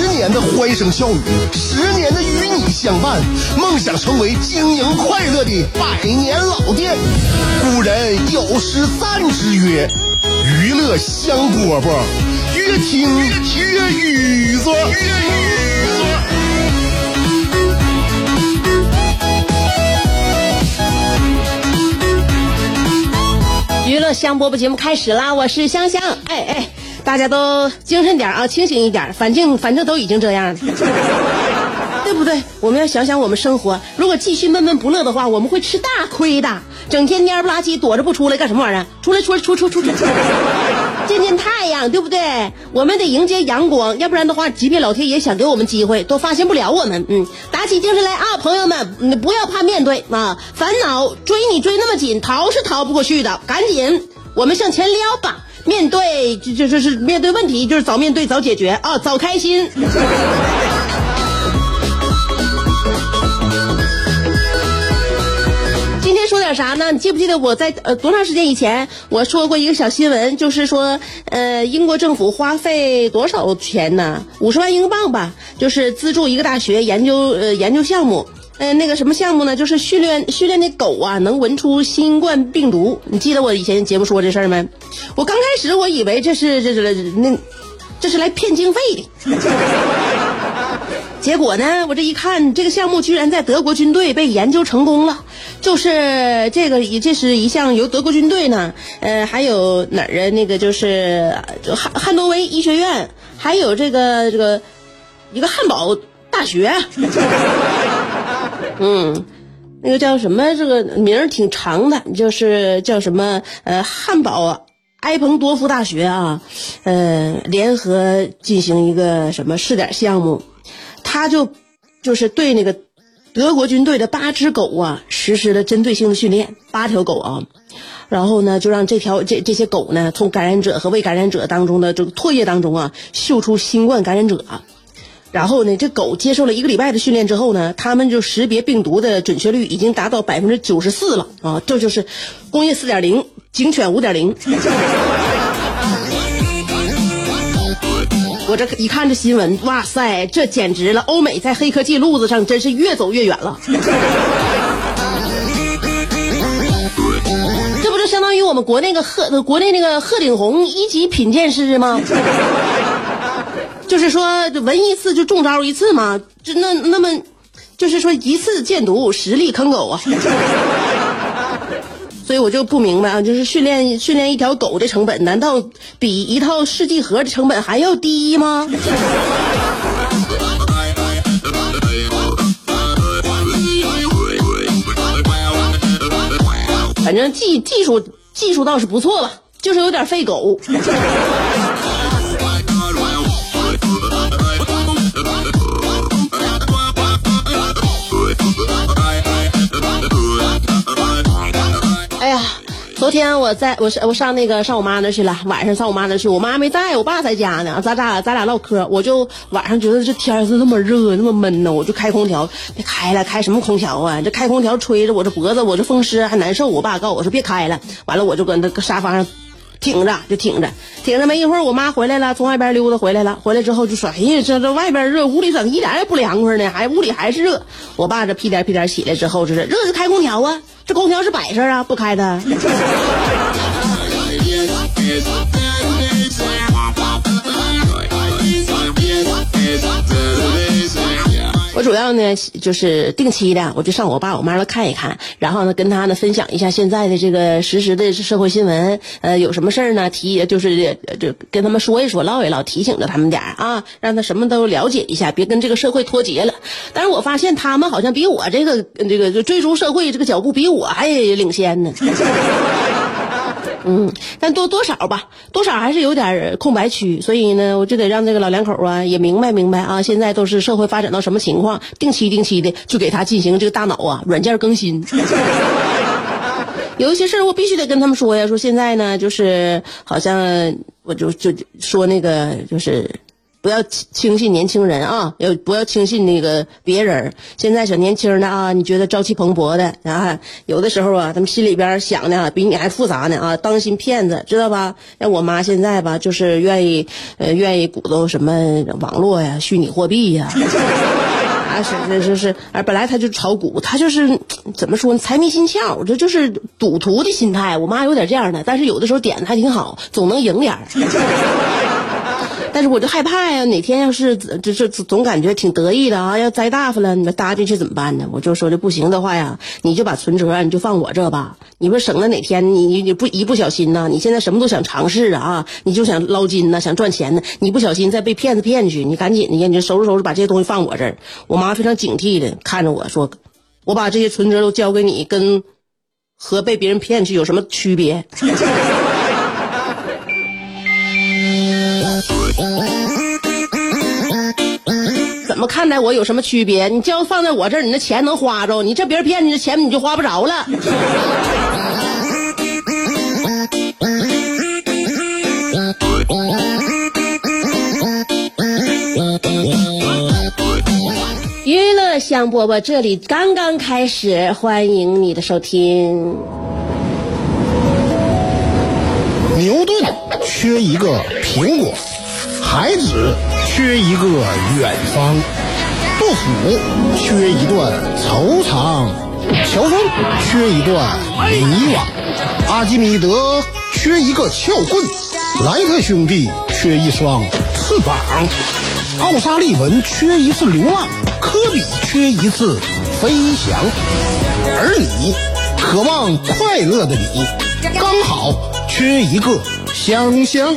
十年的欢声笑语，十年的与你相伴，梦想成为经营快乐的百年老店。古人有诗赞之曰：“娱乐香饽饽，越听越雨子。”娱乐香饽饽节目开始啦！我是香香，哎哎，大家都精神点啊，清醒一点，反正反正都已经这样了，对不对？我们要想想我们生活，如果继续闷闷不乐的话，我们会吃大亏的。整天蔫不拉几躲着不出来干什么玩意儿？出来出来出出出出，见见太阳，对不对？我们得迎接阳光，要不然的话，即便老天爷想给我们机会，都发现不了我们。嗯，打起精神来啊，朋友们，你不要怕面对啊，烦恼追你追那么紧，逃是逃不过去的，赶紧我们向前撩吧。面对就就就是面对问题，就是早面对早解决啊，早开心。今天说点啥呢？你记不记得我在呃多长时间以前我说过一个小新闻，就是说呃英国政府花费多少钱呢？五十万英镑吧，就是资助一个大学研究呃研究项目。呃，那个什么项目呢？就是训练训练那狗啊，能闻出新冠病毒。你记得我以前节目说这事儿没？我刚开始我以为这是这是那这是来骗经费的。结果呢，我这一看，这个项目居然在德国军队被研究成功了。就是这个，这是一项由德国军队呢，呃，还有哪儿啊？那个就是汉汉诺威医学院，还有这个这个一个汉堡大学。嗯，那个叫什么？这个名儿挺长的，就是叫什么？呃，汉堡埃彭多夫大学啊，呃，联合进行一个什么试点项目，他就就是对那个德国军队的八只狗啊实施了针对性的训练，八条狗啊，然后呢，就让这条这这些狗呢，从感染者和未感染者当中的这个唾液当中啊，嗅出新冠感染者。然后呢，这狗接受了一个礼拜的训练之后呢，它们就识别病毒的准确率已经达到百分之九十四了啊！这就是工业四点零，警犬五点零。我这一看这新闻，哇塞，这简直了！欧美在黑科技路子上真是越走越远了。这不就相当于我们国内个鹤，国内那个鹤顶红一级品鉴师吗？就是说，闻一次就中招一次嘛，就那那么，就是说一次见毒，十例坑狗啊。所以我就不明白啊，就是训练训练一条狗的成本，难道比一套试剂盒的成本还要低吗？反正技技术技术倒是不错吧，就是有点费狗。昨天我在我上我上那个上我妈那去了，晚上上我妈那去，我妈没在我爸在家呢，咱俩咱俩唠嗑，我就晚上觉得这天是那么热那么闷呢，我就开空调，别开了，开什么空调啊？这开空调吹着我这脖子，我这风湿还难受。我爸告诉我说别开了，完了我就搁那个沙发上挺着，就挺着，挺着没一会儿，我妈回来了，从外边溜达回来了，回来之后就说：“哎呀，这这外边热，屋里怎么一点也不凉快呢？还屋里还是热。”我爸这屁颠屁颠起来之后，就是热就开空调啊。这空调是摆设啊，不开的。我主要呢就是定期的，我就上我爸我妈那看一看，然后呢跟他呢分享一下现在的这个实时的社会新闻，呃，有什么事儿呢提就是就跟他们说一说，唠一唠，提醒着他们点儿啊，让他什么都了解一下，别跟这个社会脱节了。但是我发现他们好像比我这个这个追逐社会这个脚步比我还领先呢。嗯，但多多少吧，多少还是有点空白区，所以呢，我就得让这个老两口啊也明白明白啊，现在都是社会发展到什么情况，定期定期的就给他进行这个大脑啊软件更新。有一些事儿我必须得跟他们说呀，说现在呢，就是好像我就就说那个就是。不要轻信年轻人啊，要不要轻信那个别人？现在小年轻的啊，你觉得朝气蓬勃的啊，有的时候啊，他们心里边想的比你还复杂呢啊，当心骗子，知道吧？像我妈现在吧，就是愿意呃愿意鼓捣什么网络呀、虚拟货币呀，啊是是是是，啊本来他就炒股，他就是怎么说呢？财迷心窍，这就是赌徒的心态。我妈有点这样的，但是有的时候点的还挺好，总能赢点儿。但是我就害怕呀，哪天要是就是总感觉挺得意的啊，要栽大发了，你们搭进去怎么办呢？我就说这不行的话呀，你就把存折你就放我这吧，你不省得哪天你你你不一不小心呢？你现在什么都想尝试啊，你就想捞金呢，想赚钱呢，你不小心再被骗子骗去，你赶紧的呀，你就收拾收拾把这些东西放我这儿。我妈非常警惕的看着我说，我把这些存折都交给你，跟和被别人骗去有什么区别？么看待我有什么区别？你要放在我这儿，你那钱能花着？你这别人骗你的钱，你就花不着了。娱乐香饽饽这里刚刚开始，欢迎你的收听。牛顿缺一个苹果，孩子缺一个远方，杜甫缺一段惆怅，乔峰缺一段迷惘，阿基米德缺一个撬棍，莱特兄弟缺一双翅膀，奥沙利文缺一次流浪，科比缺一次飞翔，而你，渴望快乐的你，刚好。缺一个香香，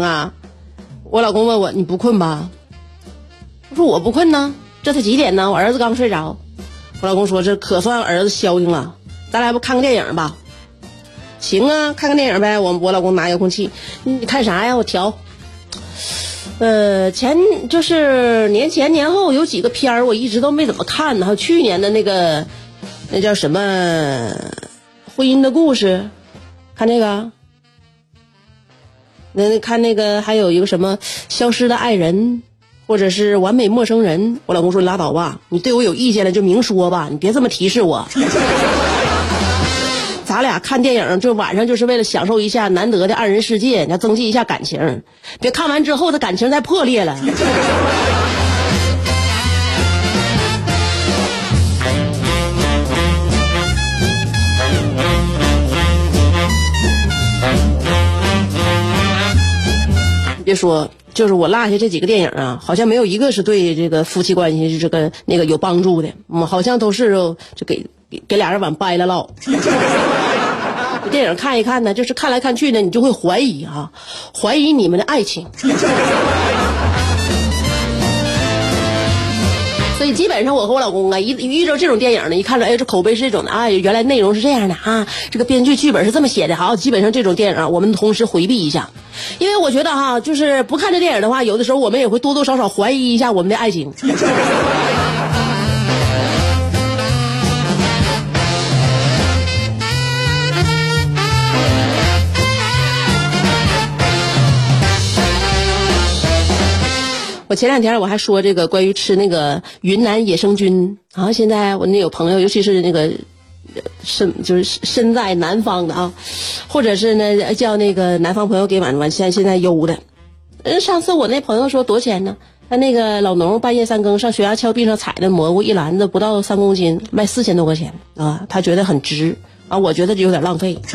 啊，我老公问我你不困吧？我说我不困呢，这才几点呢？我儿子刚睡着。我老公说这可算儿子消停了，咱俩不看个电影吧？行啊，看个电影呗。我我老公拿遥控器，你看啥呀？我调。呃，前就是年前年后有几个片儿，我一直都没怎么看呢。还有去年的那个，那叫什么《婚姻的故事》，看这个。那看那个还有一个什么消失的爱人，或者是完美陌生人。我老公说拉倒吧，你对我有意见了就明说吧，你别这么提示我。咱俩看电影就晚上就是为了享受一下难得的二人世界，要增进一下感情，别看完之后他感情再破裂了。说，就是我落下这几个电影啊，好像没有一个是对这个夫妻关系是这个那个有帮助的，嗯，好像都是就给给俩人往掰了唠。电影看一看呢，就是看来看去呢，你就会怀疑啊，怀疑你们的爱情。所以基本上我和我老公啊，一遇着这种电影呢，一看着哎，这口碑是这种的啊，原来内容是这样的啊，这个编剧剧本是这么写的，好，基本上这种电影啊，我们同时回避一下，因为我觉得哈，就是不看这电影的话，有的时候我们也会多多少少怀疑一下我们的爱情。前两天我还说这个关于吃那个云南野生菌啊，现在我那有朋友，尤其是那个身就是身在南方的啊，或者是呢叫那个南方朋友给完完现现在邮的，嗯，上次我那朋友说多少钱呢？他那个老农半夜三更上悬崖峭壁上采的蘑菇，一篮子不到三公斤，卖四千多块钱啊，他觉得很值啊，我觉得有点浪费。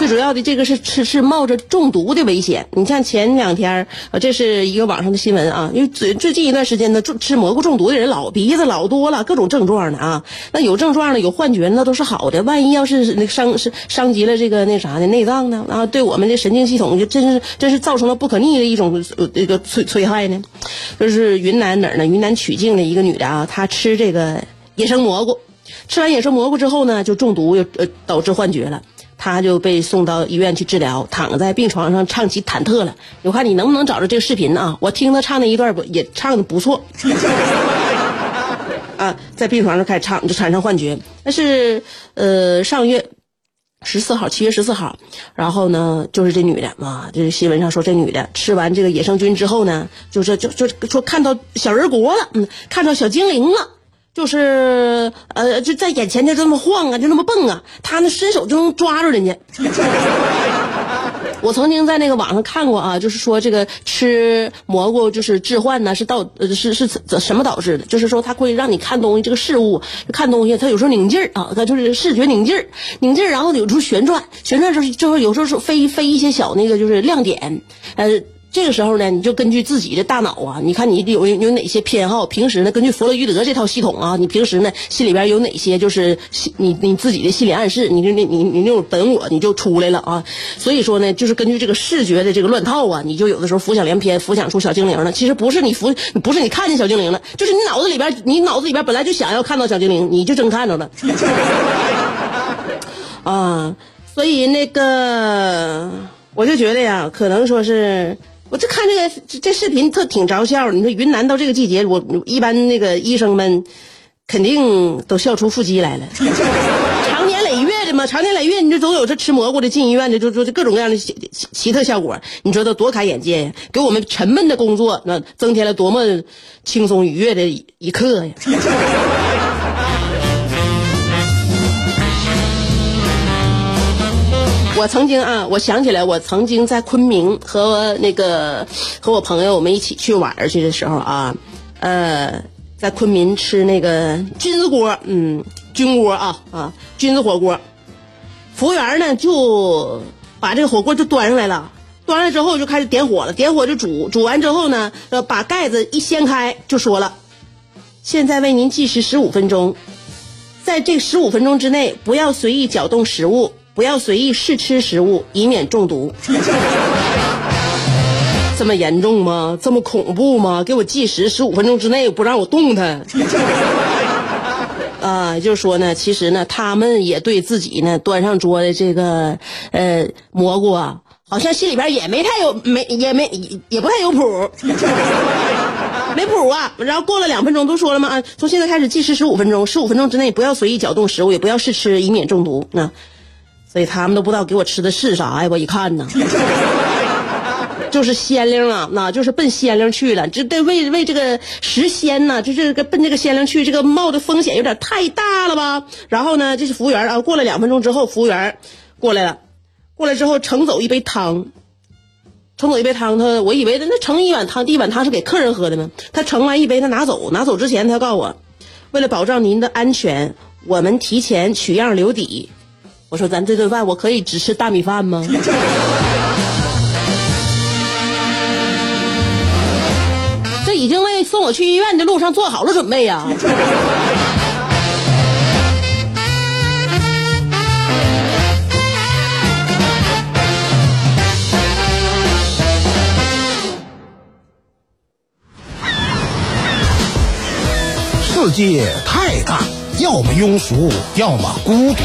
最主要的这个是吃是冒着中毒的危险。你像前两天啊，这是一个网上的新闻啊，因为最最近一段时间呢，吃蘑菇中毒的人老鼻子老多了，各种症状的啊。那有症状的有幻觉，那都是好的。万一要是那伤是伤及了这个那啥的内脏呢？啊，对我们的神经系统就真是真是造成了不可逆的一种这个摧摧害呢。就是云南哪儿呢？云南曲靖的一个女的啊，她吃这个野生蘑菇，吃完野生蘑菇之后呢，就中毒，又呃导致幻觉了。他就被送到医院去治疗，躺在病床上唱起忐忑了。我看你能不能找着这个视频啊？我听他唱那一段不也唱的不错。啊，在病床上开始唱，就产生幻觉。那是呃上月十四号，七月十四号。然后呢，就是这女的嘛，就是新闻上说这女的吃完这个野生菌之后呢，就是就就说看到小人国了，嗯，看到小精灵了。就是呃，就在眼前就这么晃啊，就那么蹦啊，他那伸手就能抓住人家。我曾经在那个网上看过啊，就是说这个吃蘑菇就是致幻呢，是导呃是是什么导致的？就是说它会让你看东西，这个事物看东西，它有时候拧劲儿啊，它就是视觉拧劲儿，拧劲儿，然后有时候旋转，旋转时候就是有时候是飞飞一些小那个就是亮点，呃。这个时候呢，你就根据自己的大脑啊，你看你有有哪些偏好？平时呢，根据弗洛伊德这套系统啊，你平时呢心里边有哪些就是你你自己的心理暗示？你就你你你那种本我你就出来了啊。所以说呢，就是根据这个视觉的这个乱套啊，你就有的时候浮想联翩，浮想出小精灵了。其实不是你浮，不是你看见小精灵了，就是你脑子里边，你脑子里边本来就想要看到小精灵，你就真看着了。啊，所以那个我就觉得呀，可能说是。我就看这个这视频特挺着笑，你说云南到这个季节，我一般那个医生们肯定都笑出腹肌来了。长年累月的嘛，长年累月，你就总有这吃蘑菇的进医院的，就就各种各样的奇奇特效果，你说都多开眼界呀！给我们沉闷的工作那增添了多么轻松愉悦的一刻呀！我曾经啊，我想起来，我曾经在昆明和那个和我朋友我们一起去玩去的时候啊，呃，在昆明吃那个菌子锅，嗯，菌锅啊啊，菌子火锅，服务员呢就把这个火锅就端上来了，端上来之后就开始点火了，点火就煮，煮完之后呢，把盖子一掀开就说了，现在为您计时十五分钟，在这十五分钟之内不要随意搅动食物。不要随意试吃食物，以免中毒。这么严重吗？这么恐怖吗？给我计时十五分钟之内不让我动它。啊，就是说呢，其实呢，他们也对自己呢端上桌的这个呃蘑菇啊，好像心里边也没太有没也没也不太有谱，没谱啊。然后过了两分钟，都说了吗？啊，从现在开始计时十五分钟，十五分钟之内不要随意搅动食物，也不要试吃，以免中毒。那。所以他们都不知道给我吃的是啥呀！我一看呢，就是鲜灵啊，那就是奔鲜灵去了。这得为为这个食鲜呢，就是个奔这个鲜灵去，这个冒的风险有点太大了吧？然后呢，这是服务员啊，过了两分钟之后，服务员过来了，过来之后盛走一杯汤，盛走一杯汤，他我以为那盛一碗汤，第一碗汤是给客人喝的呢？他盛完一杯，他拿走，拿走之前他告诉我，为了保障您的安全，我们提前取样留底。我说咱这顿饭我可以只吃大米饭吗？这已经为送我去医院的路上做好了准备呀。世界太大，要么庸俗，要么孤独。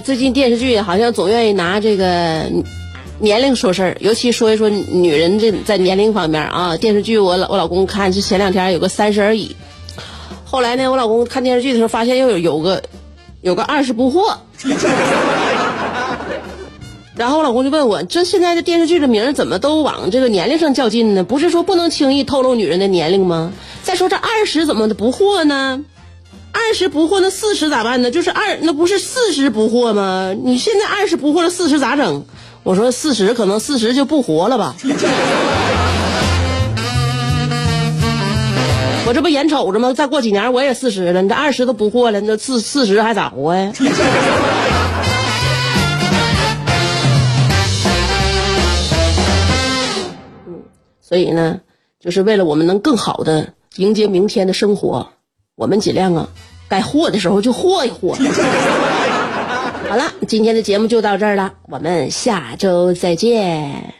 最近电视剧好像总愿意拿这个年龄说事儿，尤其说一说女人这在年龄方面啊。电视剧我老我老公看是前两天有个三十而已，后来呢，我老公看电视剧的时候发现又有有个有个二十不惑，然后我老公就问我，这现在的电视剧的名怎么都往这个年龄上较劲呢？不是说不能轻易透露女人的年龄吗？再说这二十怎么不惑呢？二十不惑，那四十咋办呢？就是二，那不是四十不惑吗？你现在二十不惑了，四十咋整？我说四十可能四十就不活了吧。我这不眼瞅着吗？再过几年我也四十了，你这二十都不惑了，那四四十还咋活呀？嗯，所以呢，就是为了我们能更好的迎接明天的生活。我们尽量啊，该和的时候就和一和。好了，今天的节目就到这儿了，我们下周再见。